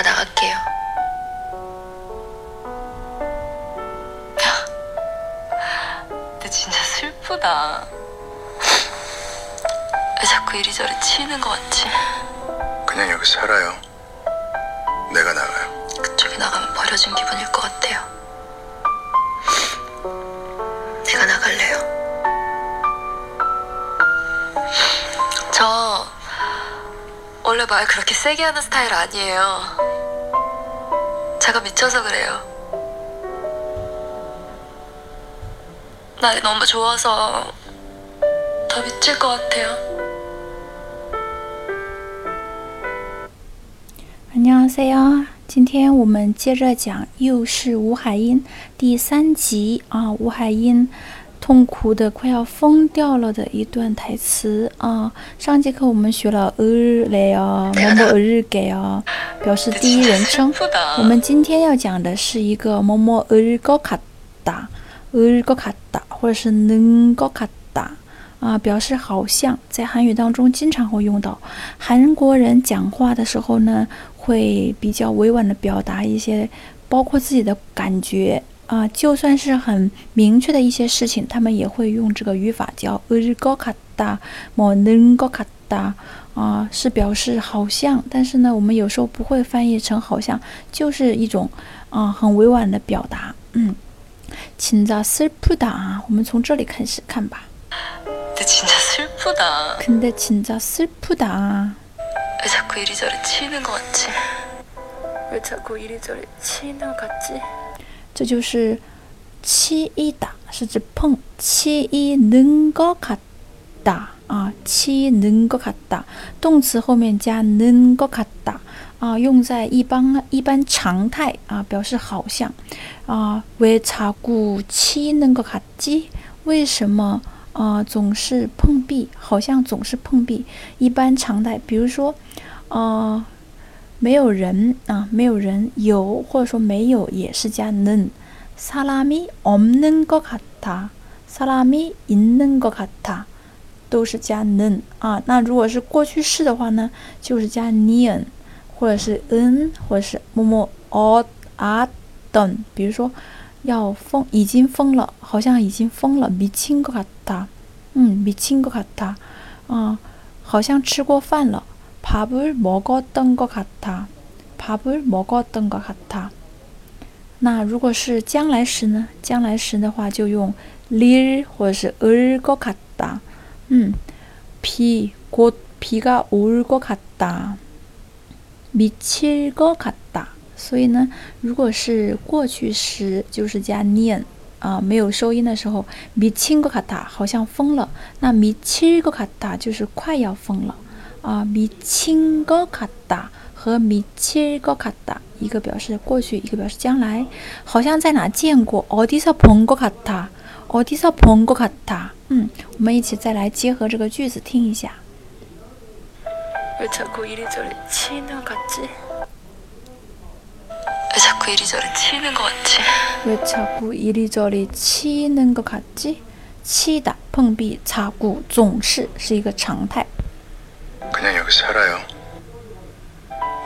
제가 나갈게요. 근데 진짜 슬프다. 왜 자꾸 이리저리 치이는 것 같지? 그냥 여기 살아요. 내가 나가요. 그쪽에 나가면 버려진 기분일 것 같아요. 내가 나갈래요. 저 원래 말 그렇게 세게 하는 스타일 아니에요. 제가 미쳐서 그래요. 날이 너무 좋아서 더 미칠 것 같아요. 안녕하세요，今天我们接着讲《又是吴海英》第三集啊，吴海英 痛苦的快要疯掉了的一段台词啊。上节课我们学了日来哦，某某日给哦，表示第一人称。我们今天要讲的是一个某某日高卡达，日高卡达，或者是能高卡达。啊，表示好像在韩语当中经常会用到。韩国人讲话的时候呢，会比较委婉的表达一些，包括自己的感觉啊。就算是很明确的一些事情，他们也会用这个语法叫“日高卡达”，某能高卡达啊，是表示好像。但是呢，我们有时候不会翻译成好像，就是一种啊很委婉的表达。嗯，请자슬프다我们从这里开始看吧。 근데 진짜 슬프다. 근데 진짜 슬프다. 왜 자꾸 이리저리 치이는 것 같지? 왜 자꾸 이리저리 치이는 것 같지? 这就是치이다是指碰치이는것같다啊，치는것같다动词后面加는것같다啊，用在一般一般常态啊，表示好像啊。왜자꾸치는것같지为什么？啊，总是碰壁，好像总是碰壁。一般常态，比如说，呃， 没有人啊，没有人有，或者说没有，也是加는사람이없는것같아사람이있는것같아都是加는啊。那如果是过去式的话呢，就是加니 은， 或者是은，或者是么么어아等。比如说。要疯，已经疯了，好像已经疯了。미친것같 다， 嗯，미친것같 다， 啊，好像吃过饭了。 밥을먹었던것같 아， 밥을먹었던것같 아。 那如果是将来时呢？将来时的话就用릴或者是을것같 다。 嗯，비곧비가올것같 다， 미칠것같 다。 所以呢，如果是过去时，就是加念啊，没有收音的时候，미친것같아好像疯了。那미칠것같아就是快要疯了 啊。미친것같아和미칠것같아一个表示过去，一个表示将来。好像在哪见过？어디서본것같아어디서본것같아嗯，我们一起再来结合这个句子听一下。왜자꾸이리저리치는같지왜 자꾸 이리저리 치이는 것 같지? 왜 자꾸 이리저리 치이는 것 같지? 치다, 碰壁, 자꾸, 总是是一个常态. 그냥 여기 살아요.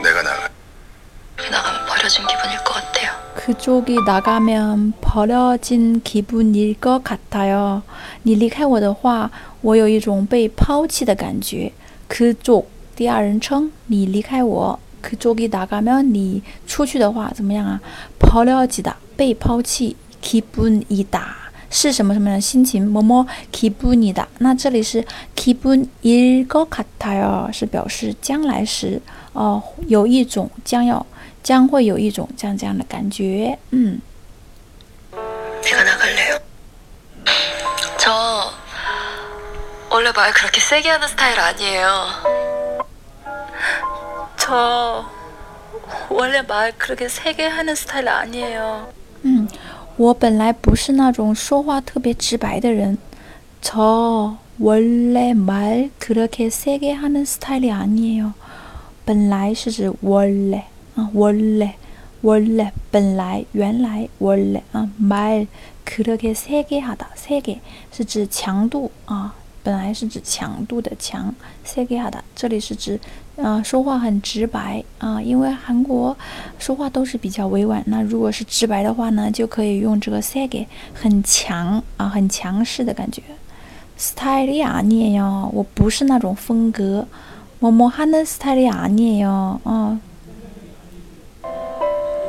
내가 나가. 나가면 버려진 기분일 것 같아요. 그쪽이 나가면 버려진 기분일 것 같아요. 你离开我的话我有一种被抛弃的感觉 그쪽 第二人称你离开我可做给打嘎喵，你出去的话怎么样啊？抛了几打，被抛弃，keep 一打 是什么什么样的心情？么么 keep 你打，那这里是 keep 一个卡塔哟，是表示将来时哦，有一种将要将会有一种这样这样的感觉，嗯。내가나갈래요저원래말그렇게세게하는스타일아니에요 저 원래 말 그렇게 세게 하는 스타일 아니에요. 嗯， 我本来不是那种说话特别直白的人。저 원래 말 그렇게 세게 하는 스타일이 아니에요. 本来是指 원래 啊 원래 원래 本来原来 원래 啊말 그렇게 세게 하다 세게 是指强度啊 本来是指强度的强 s e g i a 的这里是指，啊，说话很直白啊，因为韩国说话都是比较委婉，那如果是直白的话呢，就可以用这个 segy，很强啊，很强势的感觉。斯泰利亚涅哟，我不是那种风格，么么哈嫩斯泰利亚涅哟，啊。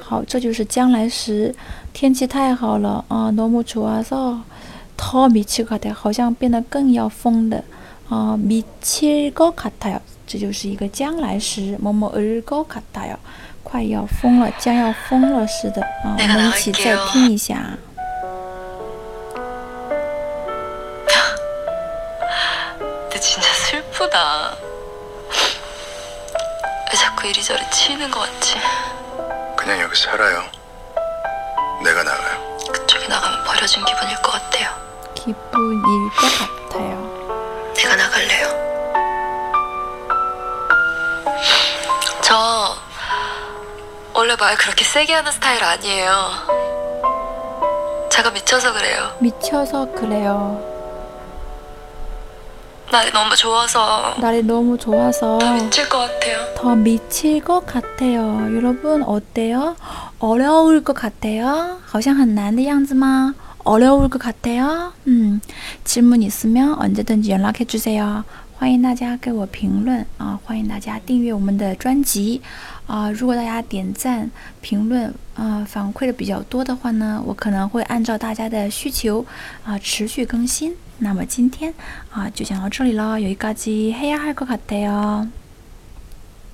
好，这就是将来时，天气太好了啊！너무좋아서더미칠것같아 요， 好像变得更要疯的啊！미칠것같아 요。 这就是一个将来时，某某日高卡达哟，快要疯了，将要疯了似的啊！我们一起再听一下。这진짜슬프다 왜 자꾸 이리저리치는것 같지 그냥 여기 살아요 내가 나가요 그쪽에 나가면 버려진 기분일 것 같아요 기분일 것 같아요 내가 나갈래요 저 원래 말 그렇게 세게 하는 스타일 아니에요. 제가 미쳐서 그래요. 미쳐서 그래요. 날이 너무 좋아서 날이 너무 좋아서 더 미칠 것 같아요. 더 미칠 것 같아요. 여러분 어때요? 어려울 것 같아요? 好像很难的样子吗? 어려울 것 같아요? 음, 질문 있으면 언제든지 연락해 주세요. 欢迎大家给我评论啊！欢迎大家订阅我们的专辑 啊！如果大家点赞、评论啊、反馈的比较多的话呢，我可能会按照大家的需求啊持续更新。那么今天啊就讲到这里了，有一个机黑呀黑个卡带哦。